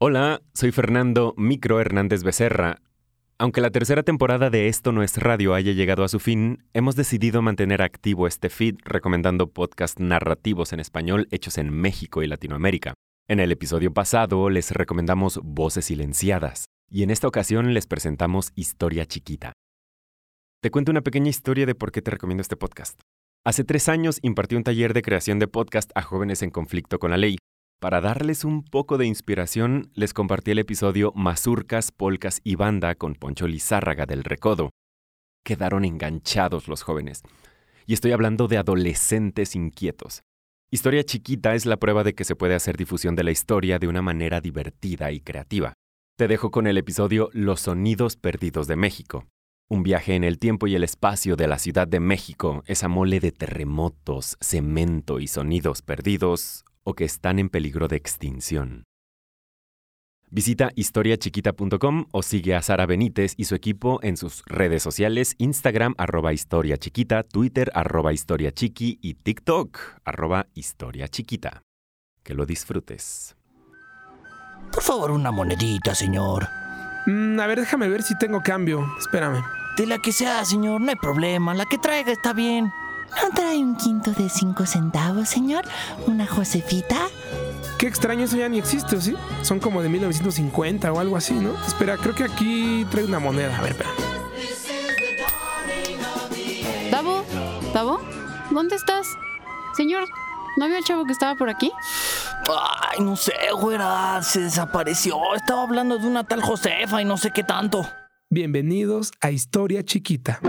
Hola, soy Fernando Micro Hernández Becerra. Aunque la tercera temporada de Esto no es radio haya llegado a su fin, hemos decidido mantener activo este feed recomendando podcasts narrativos en español hechos en México y Latinoamérica. En el episodio pasado les recomendamos Voces Silenciadas y en esta ocasión les presentamos Historia Chiquita. Te cuento una pequeña historia de por qué te recomiendo este podcast. Hace tres años impartí un taller de creación de podcast a jóvenes en conflicto con la ley. Para darles un poco de inspiración, les compartí el episodio Mazurcas, Polcas y Banda con Poncho Lizárraga del Recodo. Quedaron enganchados los jóvenes. Y estoy hablando de adolescentes inquietos. Historia chiquita es la prueba de que se puede hacer difusión de la historia de una manera divertida y creativa. Te dejo con el episodio Los sonidos perdidos de México. Un viaje en el tiempo y el espacio de la Ciudad de México, esa mole de terremotos, cemento y sonidos perdidos o que están en peligro de extinción. Visita historiachiquita.com o sigue a Sara Benítez y su equipo en sus redes sociales Instagram arroba historia chiquita, Twitter arroba historia chiqui y TikTok arroba historia chiquita. Que lo disfrutes. Por favor, una monedita, señor. Mm, a ver, déjame ver si tengo cambio. Espérame. De la que sea, señor, no hay problema. La que traiga está bien. ¿No trae un quinto de cinco centavos, señor? ¿Una Josefita? Qué extraño, eso ya ni existe, ¿o sí? Son como de 1950 o algo así, ¿no? Espera, creo que aquí trae una moneda. A ver, espera. ¿Davo? ¿Davo? ¿Dónde estás? Señor, ¿no vio el chavo que estaba por aquí? Ay, no sé, güera. Se desapareció. Estaba hablando de una tal Josefa y no sé qué tanto. Bienvenidos a Historia Chiquita.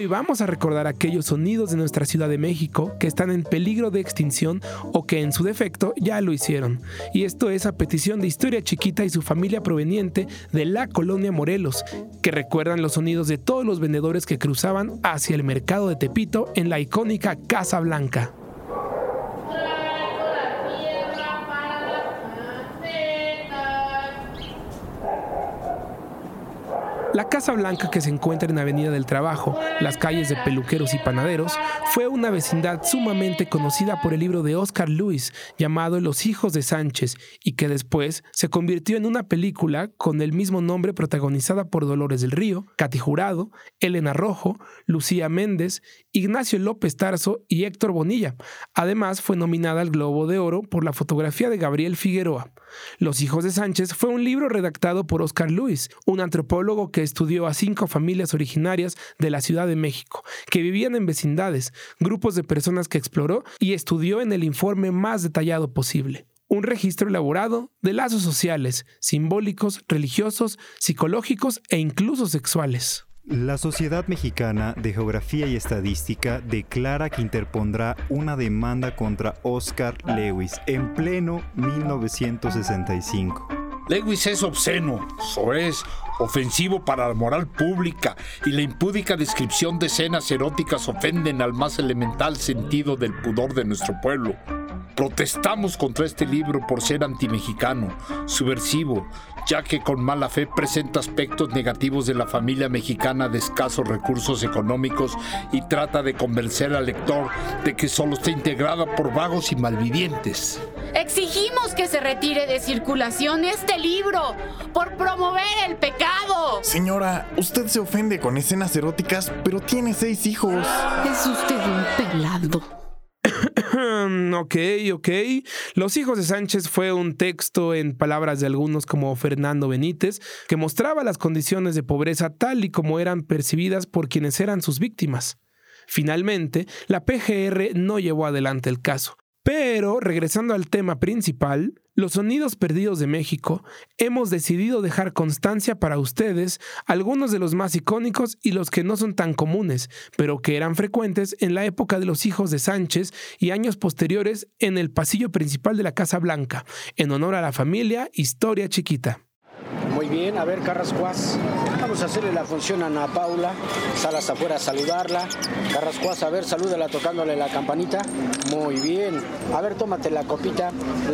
Hoy vamos a recordar aquellos sonidos de nuestra Ciudad de México que están en peligro de extinción o que en su defecto ya lo hicieron. Y esto es a petición de Historia Chiquita y su familia proveniente de la colonia Morelos, que recuerdan los sonidos de todos los vendedores que cruzaban hacia el mercado de Tepito en la icónica Casa Blanca. La Casa Blanca que se encuentra en Avenida del Trabajo, las calles de peluqueros y panaderos, fue una vecindad sumamente conocida por el libro de Oscar Lewis llamado Los hijos de Sánchez y que después se convirtió en una película con el mismo nombre protagonizada por Dolores del Río, Katy Jurado, Elena Rojo, Lucía Méndez, Ignacio López Tarso y Héctor Bonilla. Además fue nominada al Globo de Oro por la fotografía de Gabriel Figueroa. Los hijos de Sánchez fue un libro redactado por Oscar Lewis, un antropólogo que estudió a cinco familias originarias de la Ciudad de México, que vivían en vecindades, grupos de personas que exploró y estudió en el informe más detallado posible. Un registro elaborado de lazos sociales, simbólicos, religiosos, psicológicos e incluso sexuales. La Sociedad Mexicana de Geografía y Estadística declara que interpondrá una demanda contra Oscar Lewis en pleno 1965. Lewis es obsceno, es ofensivo para la moral pública y la impúdica descripción de escenas eróticas ofenden al más elemental sentido del pudor de nuestro pueblo. Protestamos contra este libro por ser antimexicano, subversivo, ya que con mala fe presenta aspectos negativos de la familia mexicana de escasos recursos económicos y trata de convencer al lector de que solo está integrada por vagos y malvivientes. Exigimos que se retire de circulación este libro por promover el pecado. Señora, usted se ofende con escenas eróticas, pero tiene seis hijos. Es usted un pelado. ok, ok. Los hijos de Sánchez fue un texto en palabras de algunos como Fernando Benítez que mostraba las condiciones de pobreza tal y como eran percibidas por quienes eran sus víctimas. Finalmente, la PGR no llevó adelante el caso, pero, regresando al tema principal, los sonidos perdidos de México, hemos decidido dejar constancia para ustedes algunos de los más icónicos y los que no son tan comunes, pero que eran frecuentes en la época de los hijos de Sánchez y años posteriores en el pasillo principal de la Casa Blanca, en honor a la familia Historia Chiquita. Muy bien, a ver, Carrascuas, vamos a hacerle la función a Ana Paula. Salas afuera a saludarla. Carrascuas, a ver, salúdala tocándole la campanita. Muy bien. A ver, tómate la copita,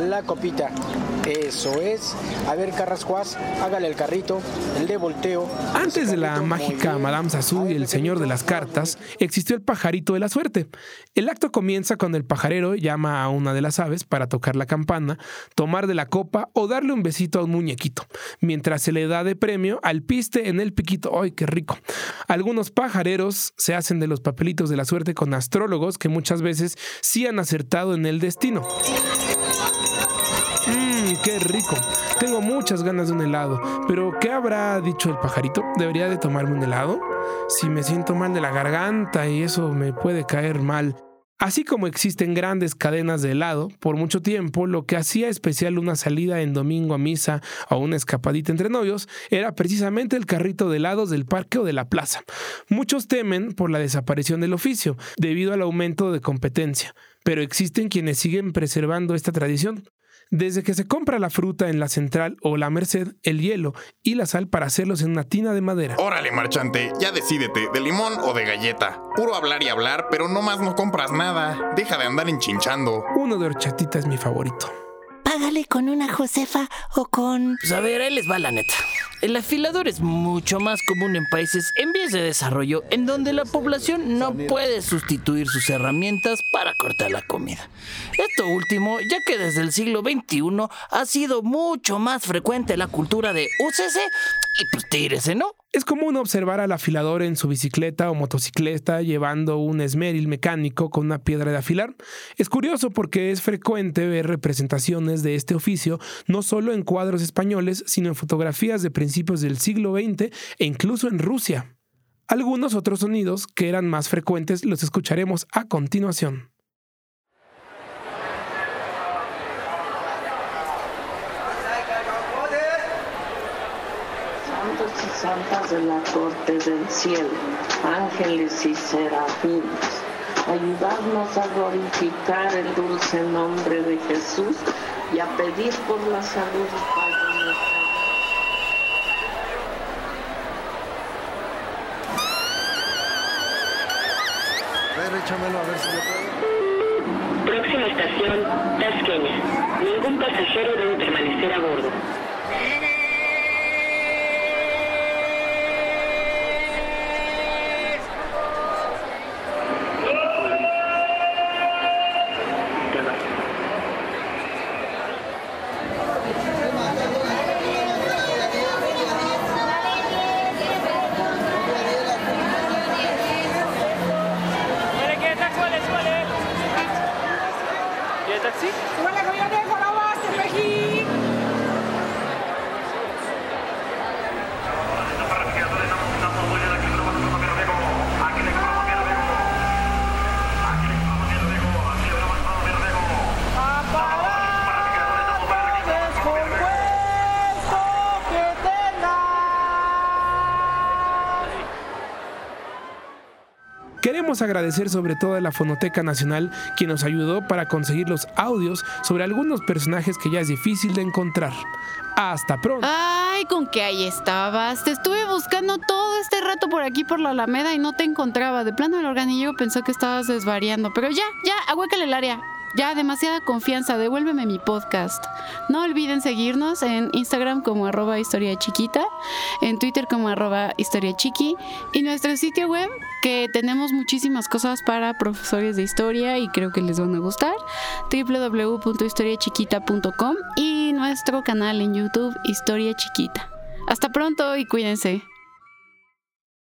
la copita. Eso es. A ver, Carrascuas, hágale el carrito, el de volteo. Antes de la mágica Madame Sassou y el señor de las cartas, existió el pajarito de la suerte. El acto comienza cuando el pajarero llama a una de las aves para tocar la campana, tomar de la copa o darle un besito a un muñequito, mientras se le da de premio al piste en el piquito. ¡Ay, qué rico! Algunos pajareros se hacen de los papelitos de la suerte con astrólogos que muchas veces sí han acertado en el destino. Mmm, qué rico. Tengo muchas ganas de un helado, pero ¿qué habrá dicho el pajarito? ¿Debería de tomarme un helado? Si me siento mal de la garganta y eso me puede caer mal. Así como existen grandes cadenas de helado, por mucho tiempo lo que hacía especial una salida en domingo a misa o una escapadita entre novios era precisamente el carrito de helados del parque o de la plaza. Muchos temen por la desaparición del oficio debido al aumento de competencia, pero existen quienes siguen preservando esta tradición. Desde que se compra la fruta en la central o la merced, el hielo y la sal para hacerlos en una tina de madera. Órale, marchante, ya decídete, ¿de limón o de galleta? Puro hablar y hablar, pero no más no compras nada. Deja de andar enchinchando. Uno de horchatita es mi favorito. Págale con una Josefa o con... Pues a ver, ahí les va la neta. El afilador es mucho más común en países en vías de desarrollo en donde la población no puede sustituir sus herramientas para cortar la comida. Esto último, ya que desde el siglo XXI ha sido mucho más frecuente la cultura de úsese y pues tírese, ¿no? Es común observar al afilador en su bicicleta o motocicleta llevando un esmeril mecánico con una piedra de afilar. Es curioso porque es frecuente ver representaciones de este oficio no solo en cuadros españoles, sino en fotografías de principios del siglo XX e incluso en Rusia. Algunos otros sonidos que eran más frecuentes los escucharemos a continuación. Y santas de la corte del cielo, ángeles y serafines, ayudarnos a glorificar el dulce nombre de Jesús y a pedir por la salud y paz de nuestra Próxima estación, Tasqueña. Ningún pasajero debe permanecer a bordo. ¿Sí? Como la comida de Corobas. Queremos agradecer sobre todo a la Fonoteca Nacional quien nos ayudó para conseguir los audios sobre algunos personajes que ya es difícil de encontrar. Hasta pronto. Ay, con que ahí estabas. Te estuve buscando todo este rato por aquí por la Alameda y no te encontraba. De plano el organillo pensó que estabas desvariando. Pero ya, ya, ahuécale el área. Ya, demasiada confianza, devuélveme mi podcast. No olviden seguirnos en Instagram como arroba historia chiquita, en Twitter como arroba historia chiqui y nuestro sitio web que tenemos muchísimas cosas para profesores de historia y creo que les van a gustar, www.historiachiquita.com y nuestro canal en YouTube Historia Chiquita. Hasta pronto y cuídense.